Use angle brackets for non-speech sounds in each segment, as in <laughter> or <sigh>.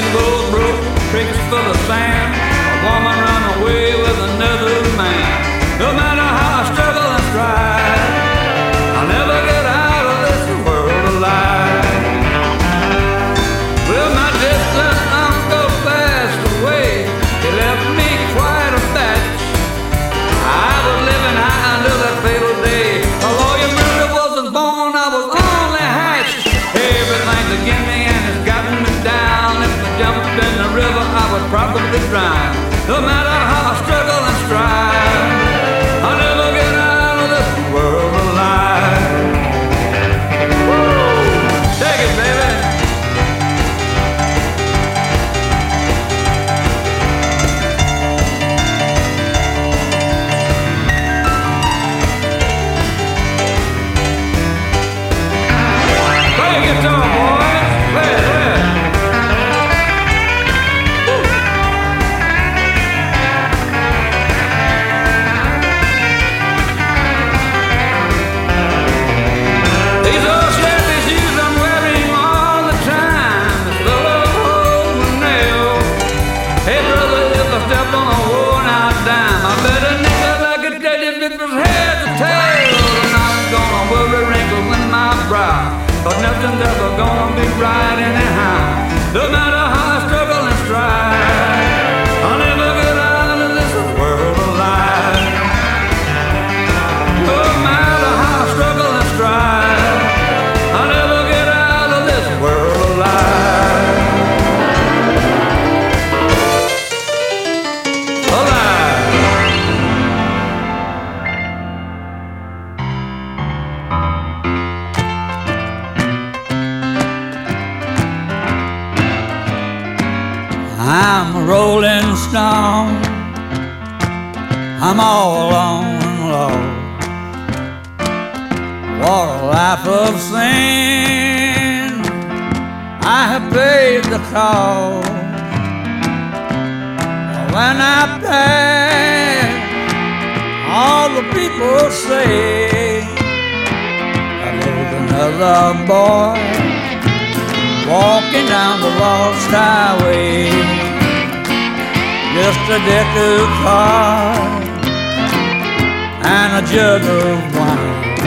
Vision goes broke, creeks full of sand. Right cost. When I pass, all the people say, there's another boy walking down the lost highway. Just a deck of cards and a jug of wine.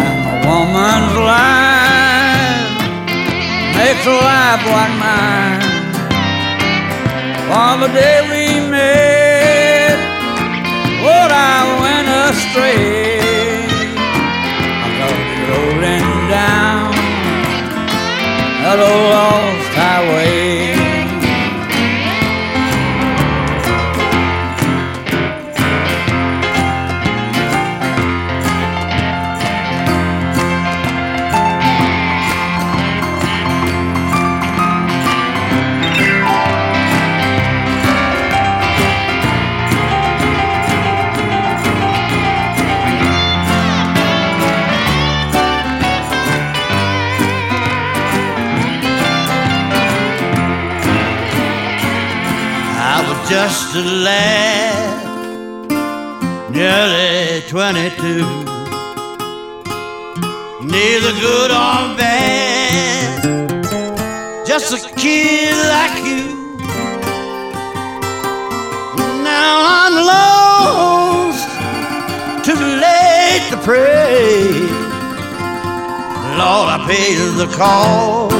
And a woman's life makes a life like mine. On the day we met, Lord, I went astray. I thought it rolling down that old lost highway. A lad, nearly 22. Neither good or bad, just a kid like you. Now I'm lost, too late to pray. Lord, I paid the cost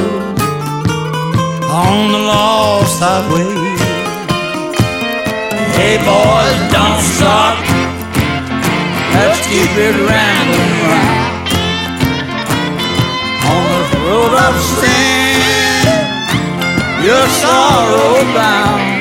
on the lost highway. Hey boys, don't stop. Let's keep it rambling round on this road of sin. Your sorrow bound.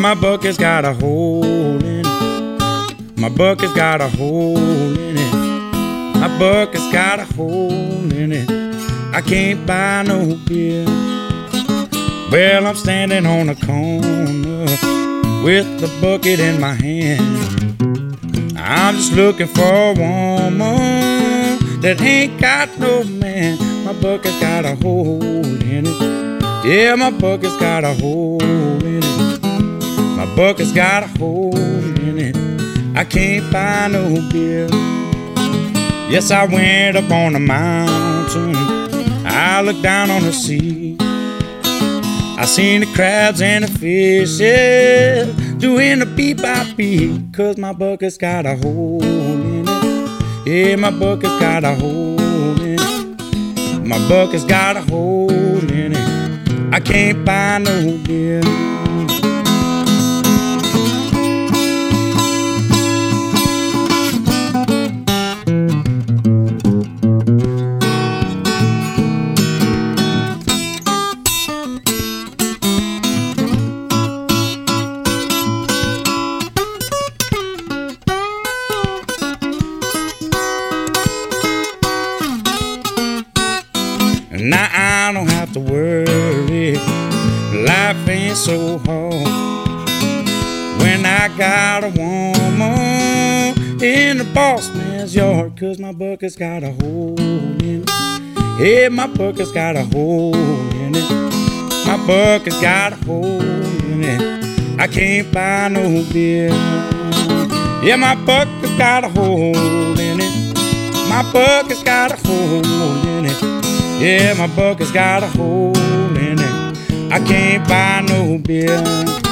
My bucket's got a hole in it. My bucket's got a hole in it. My bucket's got a hole in it. I can't buy no beer. Well, I'm standing on a corner with the bucket in my hand. I'm just looking for a woman that ain't got no man. My bucket's got a hole in it. Yeah, my bucket's got a hole bucket's got a hole in it. I can't buy no beer. Yes, I went up on a mountain. I looked down on the sea. I seen the crabs and the fishes doing the beat by beat, cause my bucket's got a hole in it. Yeah, my bucket's got a hole in it. My bucket's got a hole in it. I can't buy no beer. I got a woman in the boss man's yard, cause my bucket's got a hole in it. Yeah, my bucket's got a hole in it. My bucket's got a hole in it. I can't buy no beer. Yeah, my bucket's got a hole in it. My bucket's got a hole in it. Yeah, my bucket's got a hole in it. I can't buy no beer.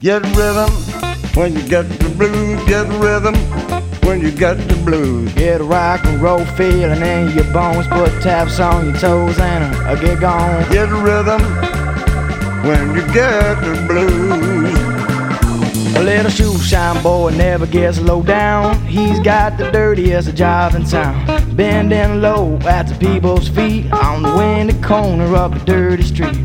Get rhythm when you get the blues. Get rhythm when you get the blues. Get a rock and roll feeling in your bones. Put taps on your toes and a, get gone. Get rhythm when you get the blues. A little shoe shine boy never gets low down. He's got the dirtiest job in town. Bending low at the people's feet on the windy corner of a dirty street.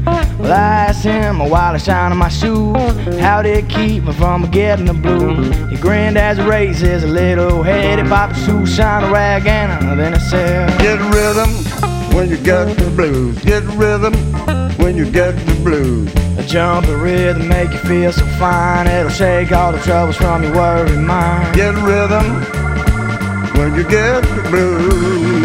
Well, I asked him while I shining my shoes, how did it keep me from getting the blues? He grinned as he raised his little head. He popped a shoe shine rag and then he said, Get rhythm when you get the blues. Get rhythm when you get the blues. A jumpy rhythm make you feel so fine. It'll shake all the troubles from your worried mind. Get rhythm when you get the blues.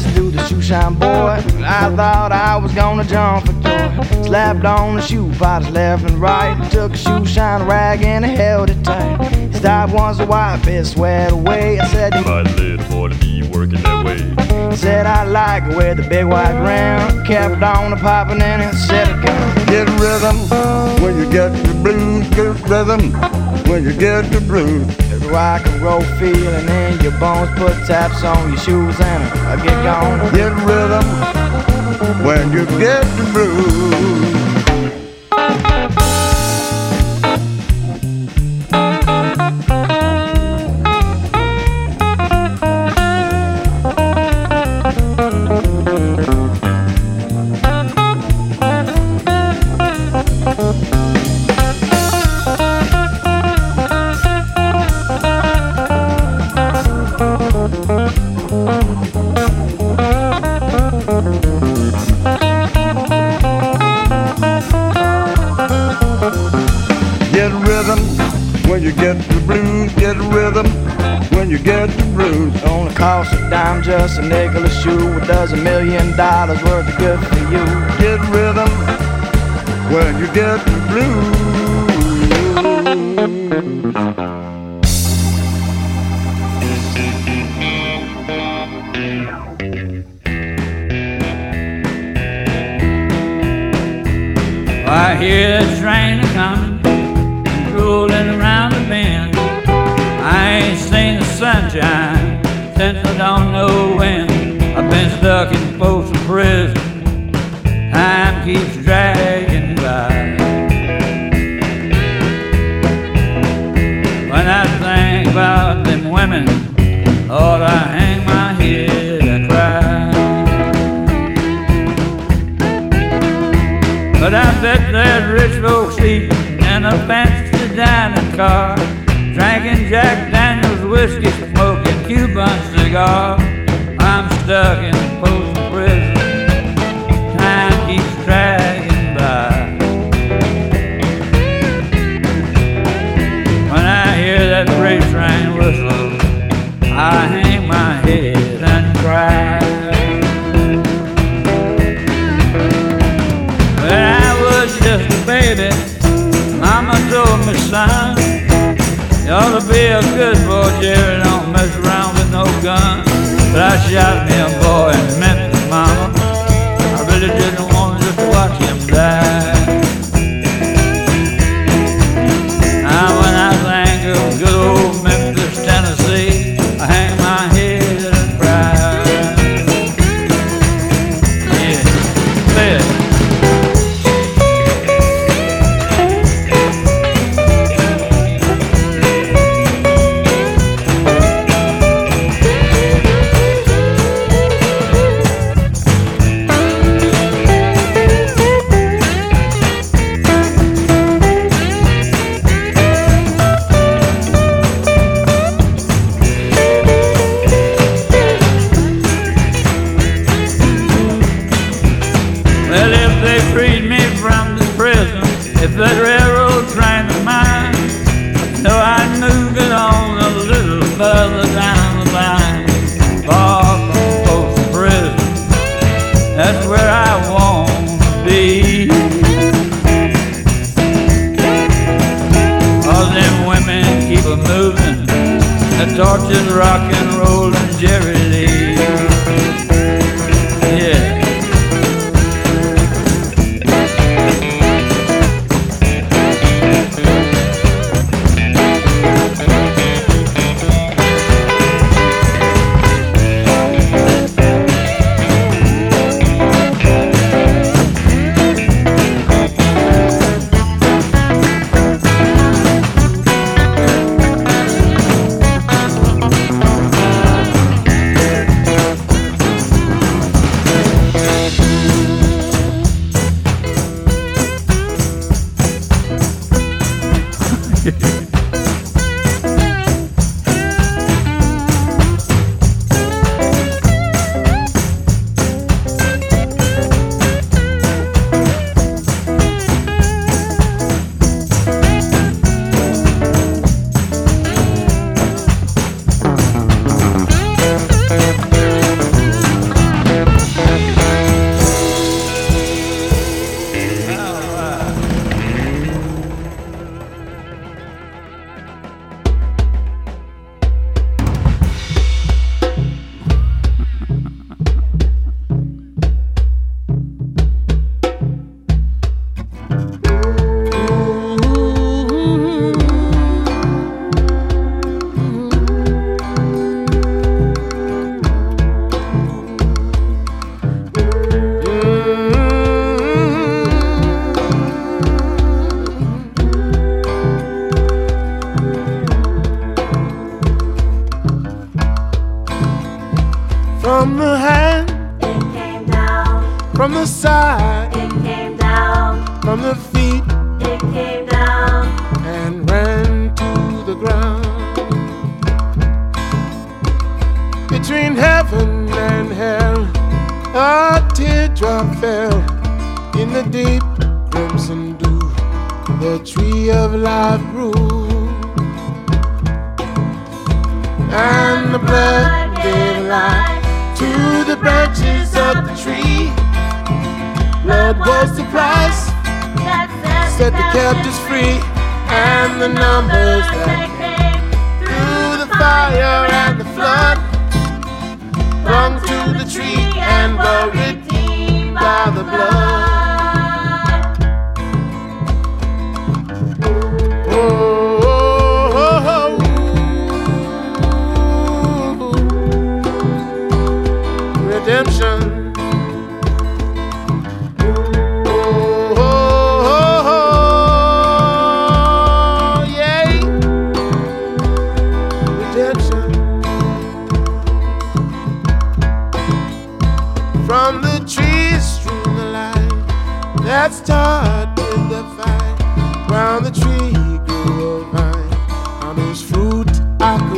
Sat down and to the shoe shine boy. I thought I was gonna jump for joy. Slapped on the shoe potters left and right. Took a shoe shine rag and I held it tight. Stopped once to wipe his sweat away. I said, My little boy to be working that way. Said I like it with the big white rim. Kept on the popping and it said again. Get rhythm when you get the blues. Get rhythm when you get the blues. Rock and roll feeling in your bones. Put taps on your shoes and I get gone. Get rhythm when you get the blues. A nickel a shoe. A million dollars worth of good for you. Get rhythm when you get the blues. When. I've been stuck in Folsom Prison. Time keeps dragging by. When I think about them women, Lord, I hang my head and cry. But I bet there's rich folks eating in a fancy dining car, drinking Jack Daniels whiskey, smoking Cuban cigar. Stuck in the Prison. But I shot If that railroad train of mine, though I'd move it on a little further down the line, far from Folsom Prison, that's where I want to be. All them women keep a moving, the torches rocking.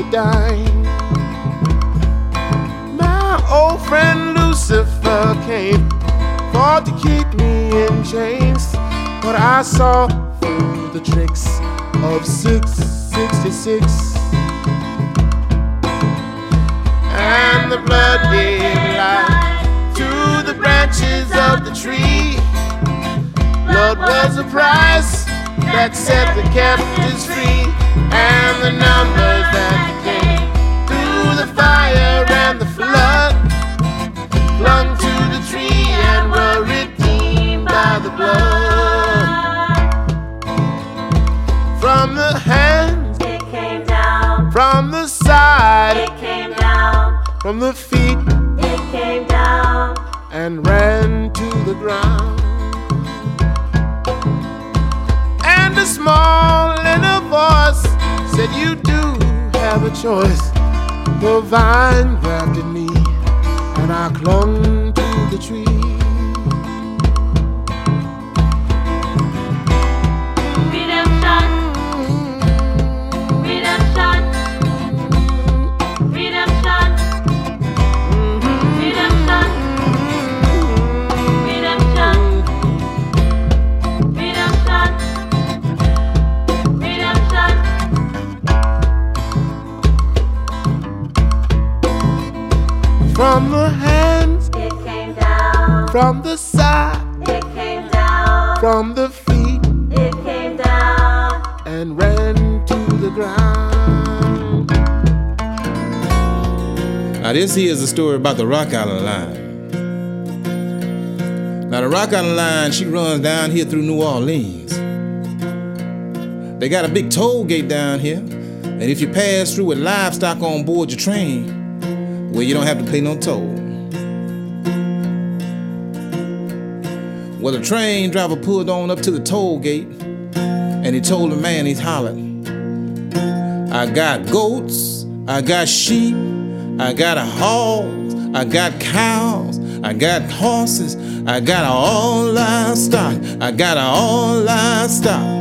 Could. My old friend Lucifer came for to keep me in chains, but I saw through the tricks of 666. And the blood gave life to the branches of the tree. Blood was the price that set the captives free, and the numbers that clung to the tree and were redeemed by the blood. From the hands, It came down, from the side, it came down, from the feet, it came down, and ran to the ground. And a small inner voice said, You do have a choice. The vine grafted me, and I clung to the tree. From the hands, It came down, from the side, it came down, from the feet, it came down, and ran to the ground. Now, this here is a story about the Rock Island Line. Now, the Rock Island Line, she runs down here through New Orleans. They got a big toll gate down here, and if you pass through with livestock on board your train, well, you don't have to pay no toll. Well, the train driver pulled on up to the toll gate, and he told the man, he's hollering, I got goats, I got sheep, I got a hog, I got cows, I got horses, I got all livestock, I got all livestock.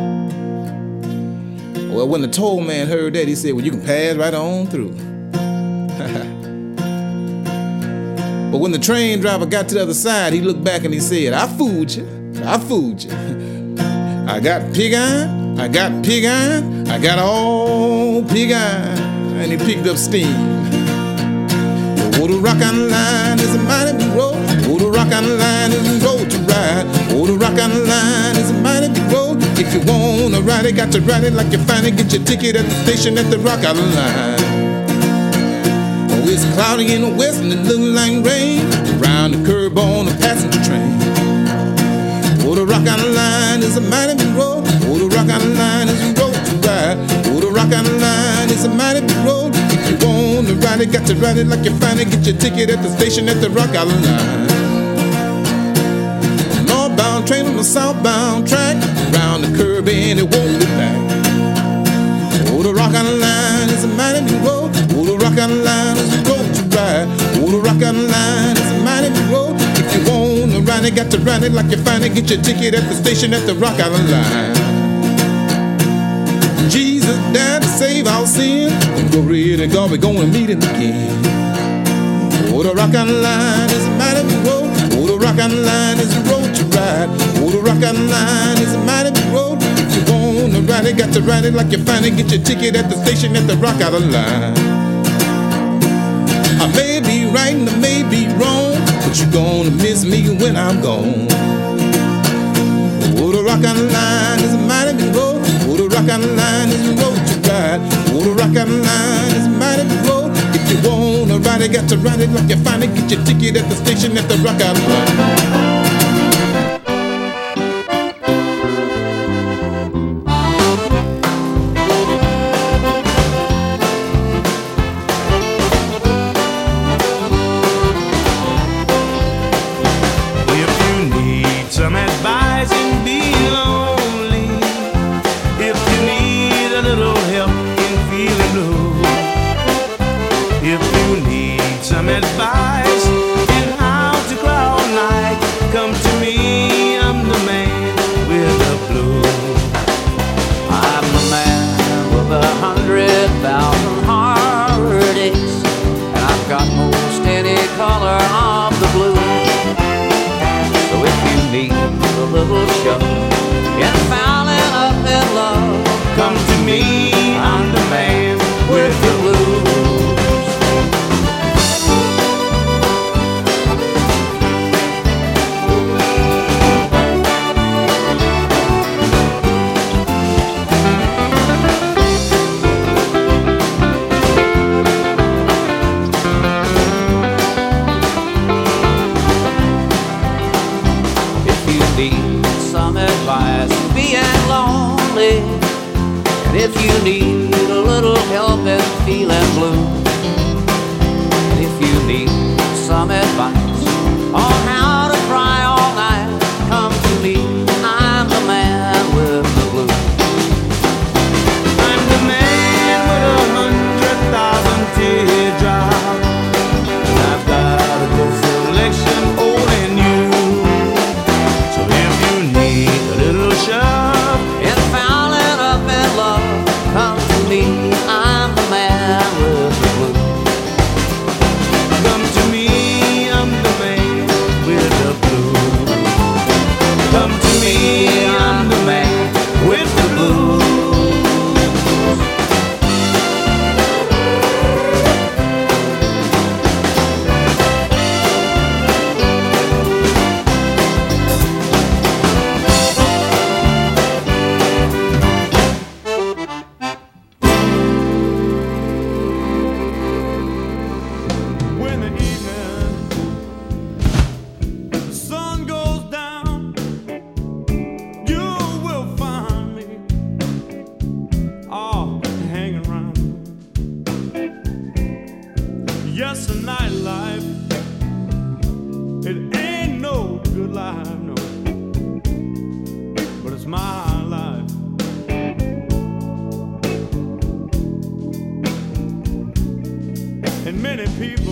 Well, when the toll man heard that, he said, Well, you can pass right on through. <laughs> but when the train driver got to the other side, he looked back and he said, I fooled you, I fooled you. <laughs> I got pig iron, I got pig iron, I got all pig iron. And he picked up steam. Oh, the Rock Island line is a mighty big road. Oh, the Rock Island line is a road to ride. Oh, the Rock Island line is a mighty big road. If you wanna ride it, got to ride it like you find it. Get your ticket at the station at the Rock Island line. It's cloudy in the west and it look like rain. Around the curb on a passenger train. Oh, the Rock Island line is a mighty big road. Oh, the Rock Island line is a road to ride. Oh, the Rock Island line is a mighty big road. If you wanna ride it, got to ride it like you find it. Get your ticket at the station at the Rock Island line. Northbound train on the southbound track. Round the curb and it won't it, got to ride it like you find it. Get your ticket at the station at the Rock Island line. Jesus died to save our sin. Glory to God, we're gonna meet him again. Oh, the Rock Island line is a mighty big road. Oh, the Rock Island line is a road to ride. Oh, the Rock Island line is a mighty big road. If you wanna ride it, got to ride it like you find it. Get your ticket at the station at the Rock Island line. I may be right and I may be wrong, but you're gonna miss me when I'm gone. Oh, the Rock Island line is a mighty big road. Oh, the Rock Island line is a road to ride. Oh, the Rock Island line is a mighty big road. If you wanna ride it, got to ride it like you find it. Get your ticket at the station at the Rock Island line. People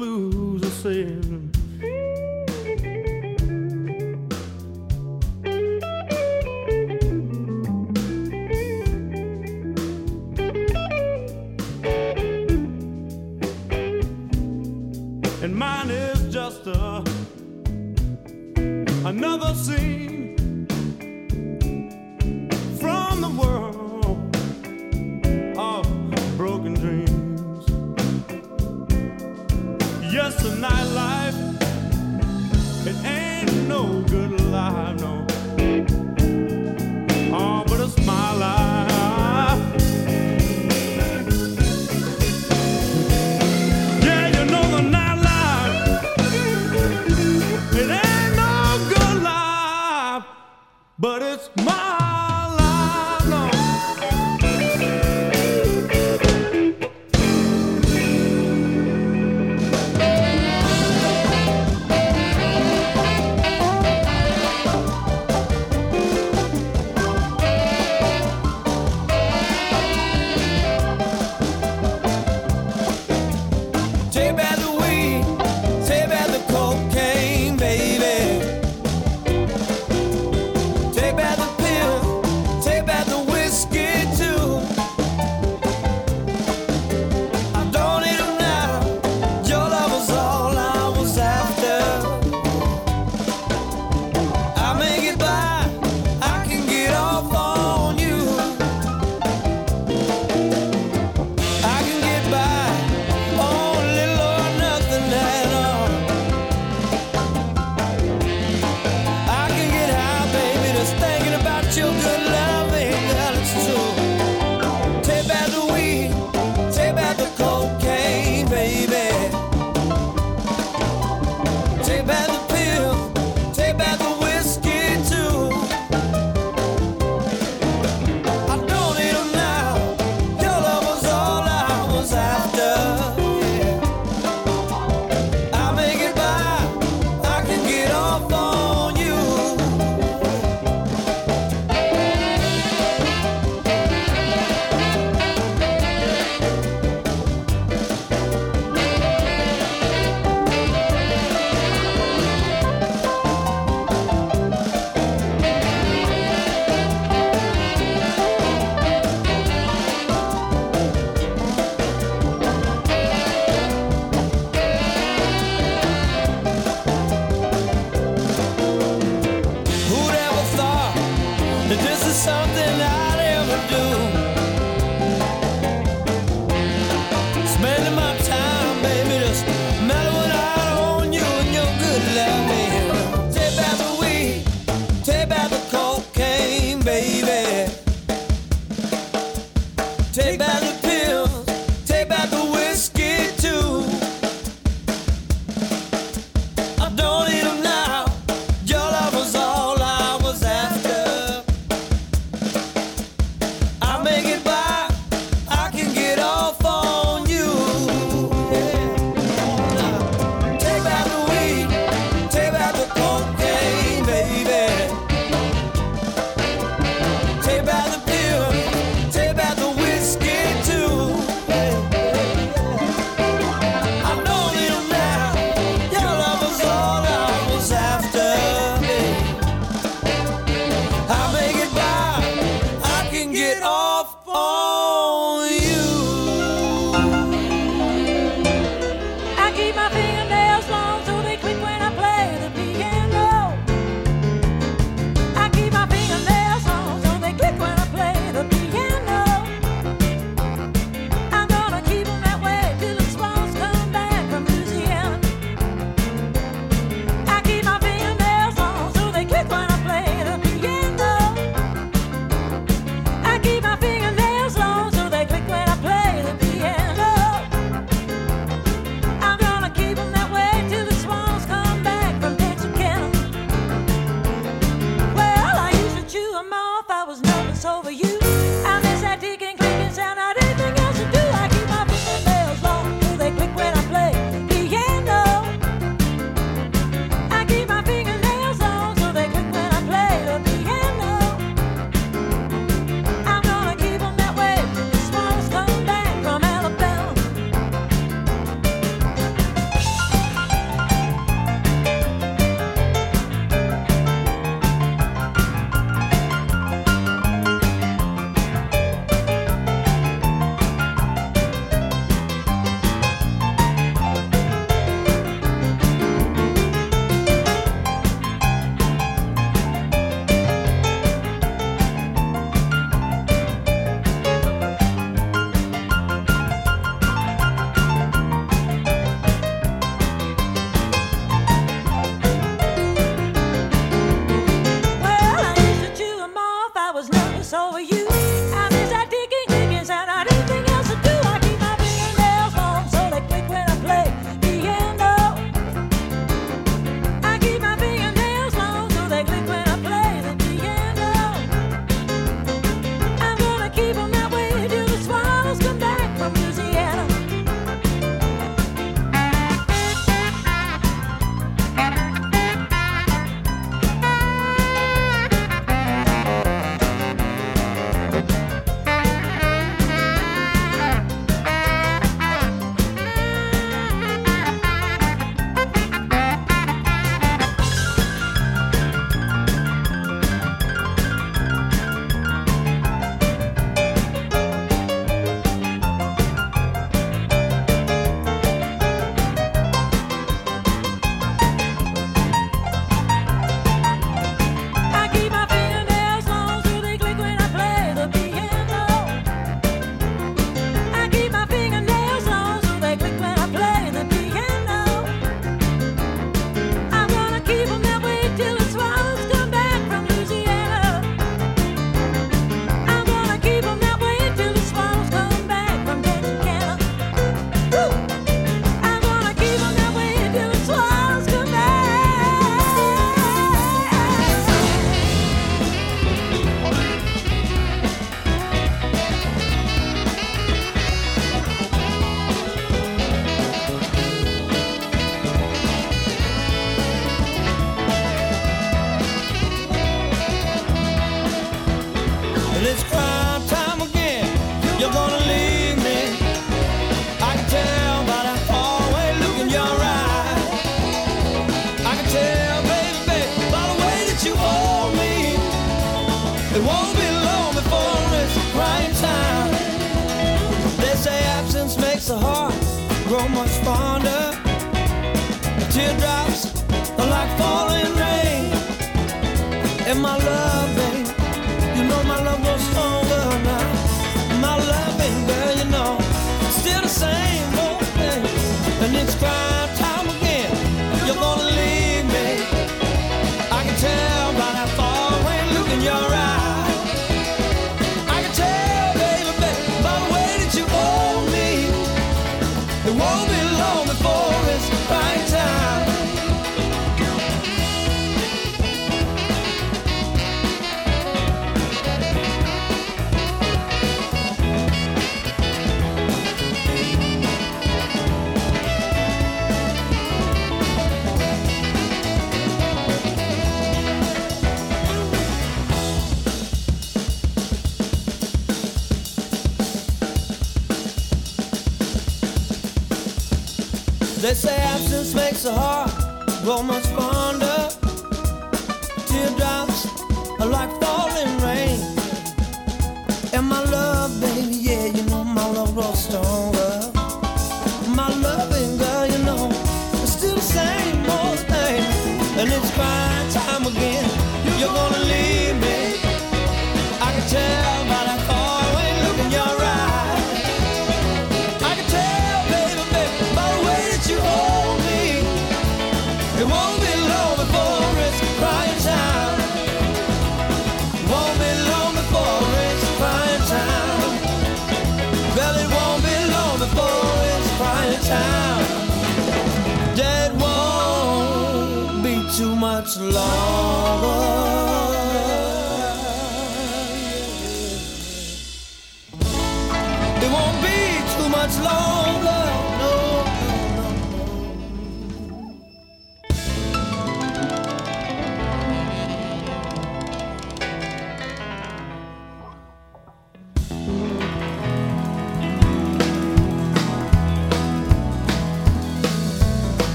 blues are saying.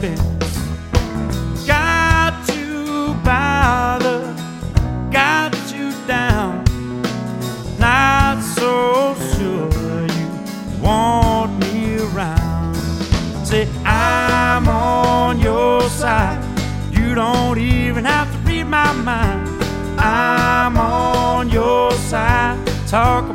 been got you bother, got you down. Not so sure you want me around. Say I'm on your side. You don't even have to read my mind. I'm on your side. Talk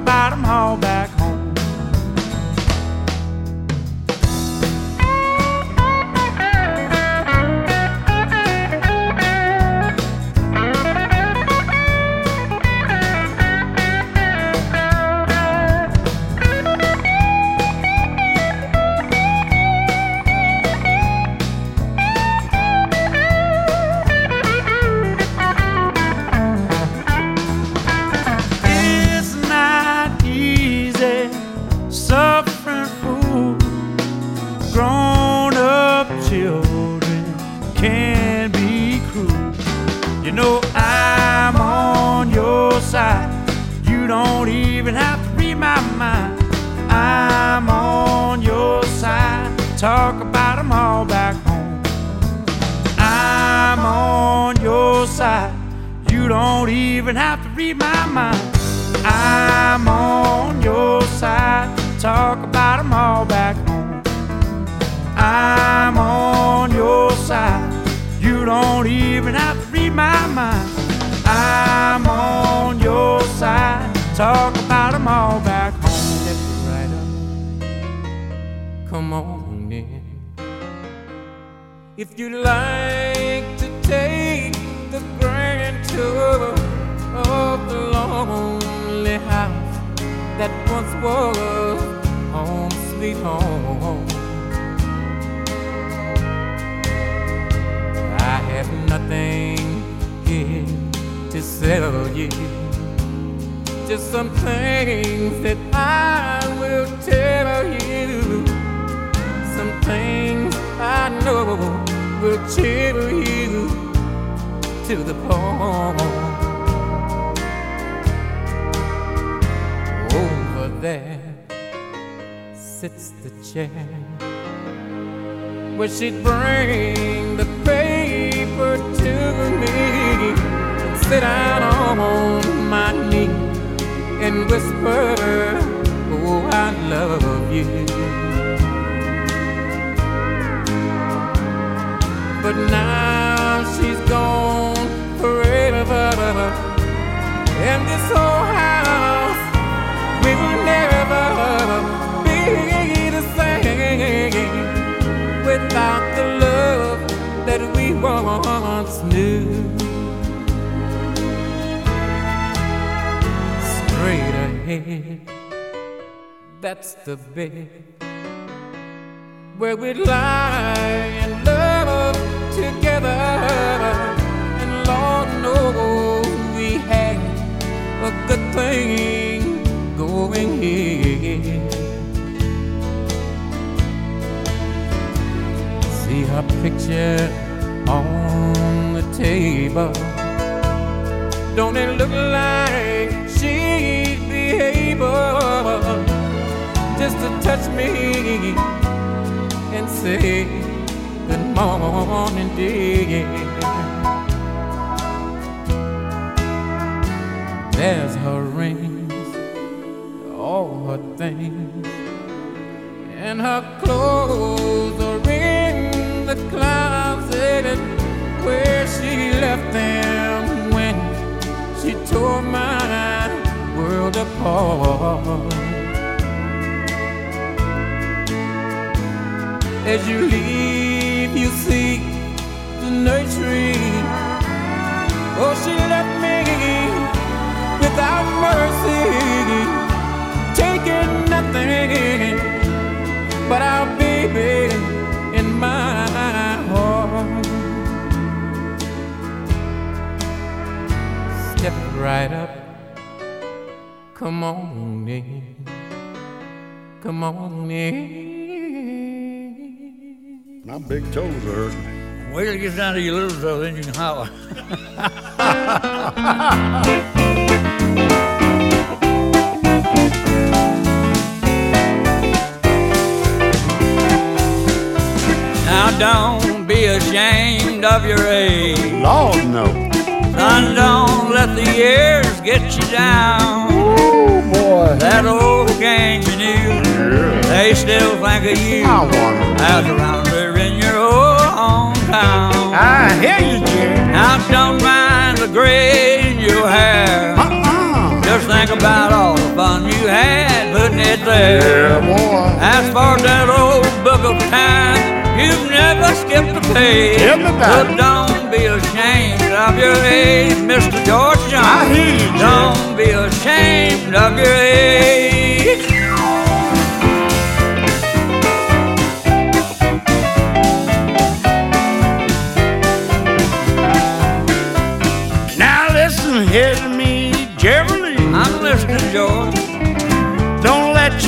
If you like to take the grand tour of the lonely house that once was home, sweet home. I have nothing here to sell you. Just some things that I will tell you something I know will chill you to the bone. Over there sits the chair where she'd bring the paper to me and sit down on my knee and whisper, Oh, I love you. but now she's gone forever. And this whole house will never be the same without the love that we once knew. Straight ahead, that's the bed where we lie in love together. And Lord knows we had a good thing going here. See her picture on the table. Don't it look like she'd be able just to touch me and say good morning, dear? There's her rings, all her things, and her clothes are in the closet where she left them when she tore my world apart. As you leave, you see the nursery. Oh, she left me without mercy, taking nothing but our baby in my heart. Step right up, come on in, come on in. My big toes are hurting. Wait till it gets down to your little toe, then you can holler. <laughs> now don't be ashamed of your age. Lord, no. Son, don't let the years get you down. Oh, boy. That old gang you knew, they still think of you I wonder. as around in your old hometown. I hear you, Jerry. Now don't mind the gray in your hair. Uh-uh. Just think about all the fun you had putting it there. Yeah, boy. As for that old book of time, you've never skipped a page. Tell me about but don't be ashamed of your age, Mr. George Jones. I hear you, Jerry. Don't be ashamed of your age.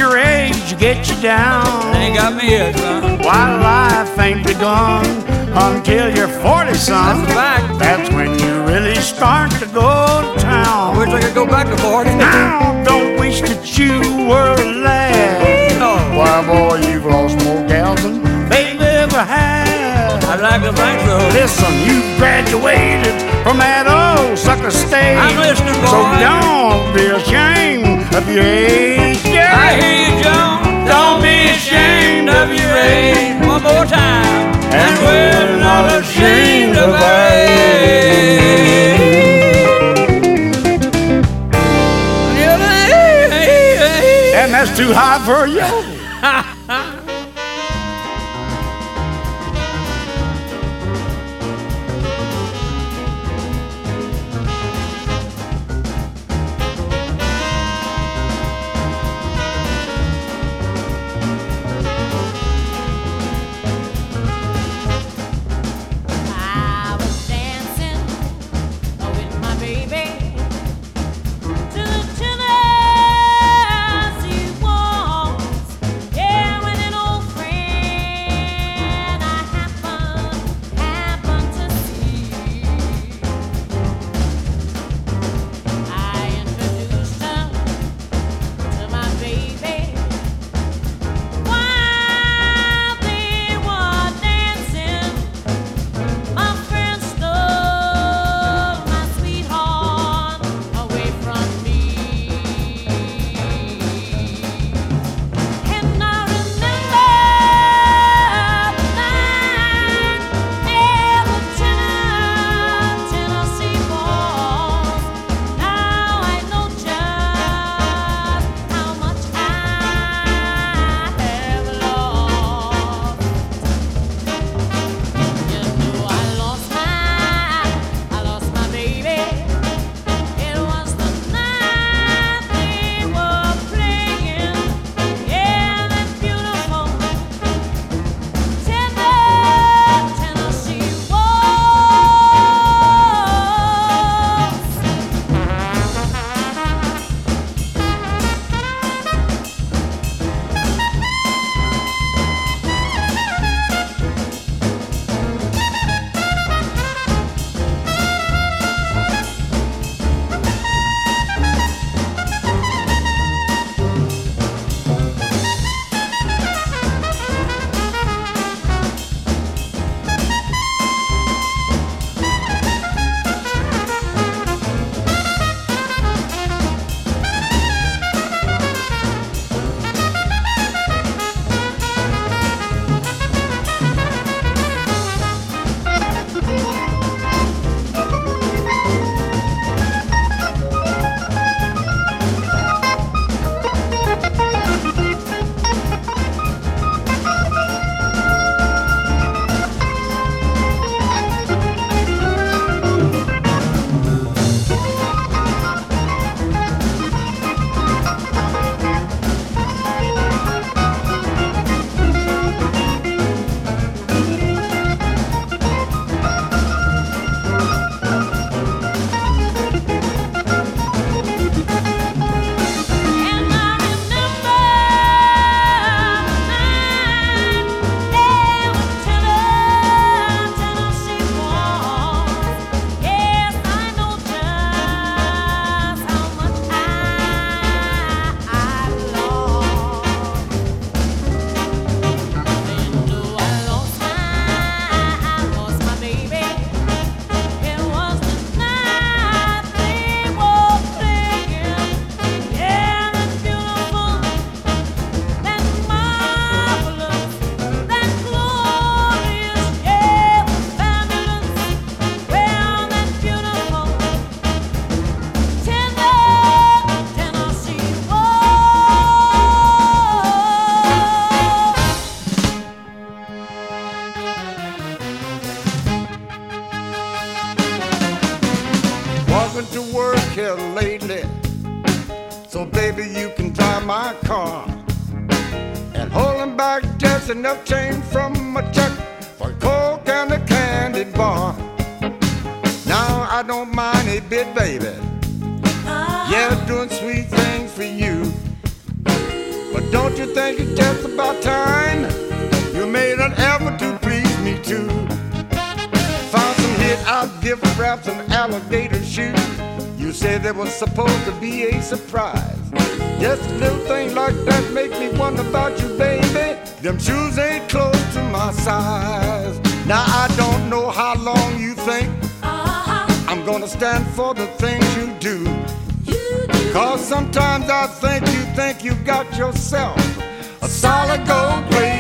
Your age get you down. Ain't got me yet, son. Why life ain't begun until you're 40, son. That's a fact. That's when you really start to go to town. Wish I could go back to 40. Now, don't wish that you were a lad. No. Why, boy, you've lost more gals than they've ever had. I'd like to think so. Listen, you graduated from that old sucker stage. I'm listening, So don't be ashamed of your age. I hear you, John. Don't be ashamed of your age. One more time. And we're not ashamed of our age. And that's too high for you. Enough change from a check for coke and a candy bar. Now I don't mind a bit, baby. Uh-huh. Yeah, doing sweet things for you. But don't you think it's just about time you made an effort to please me too? Found some hit out gift wraps and alligator shoes. You said there was supposed to be a surprise. Just a little thing like that make me wonder about you, baby. Them shoes ain't close to my size. Now I don't know how long you think uh-huh. I'm gonna stand for the things you do. Cause sometimes I think you think you got yourself a solid gold plated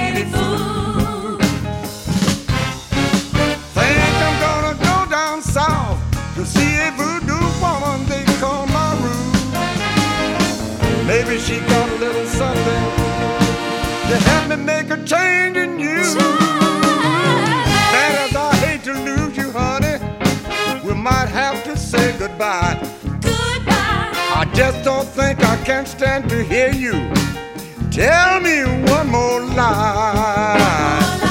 she got a little something to help me make a change in you. Bad as I hate to lose you, honey, we might have to say goodbye. I just don't think I can stand to hear you tell me one more lie.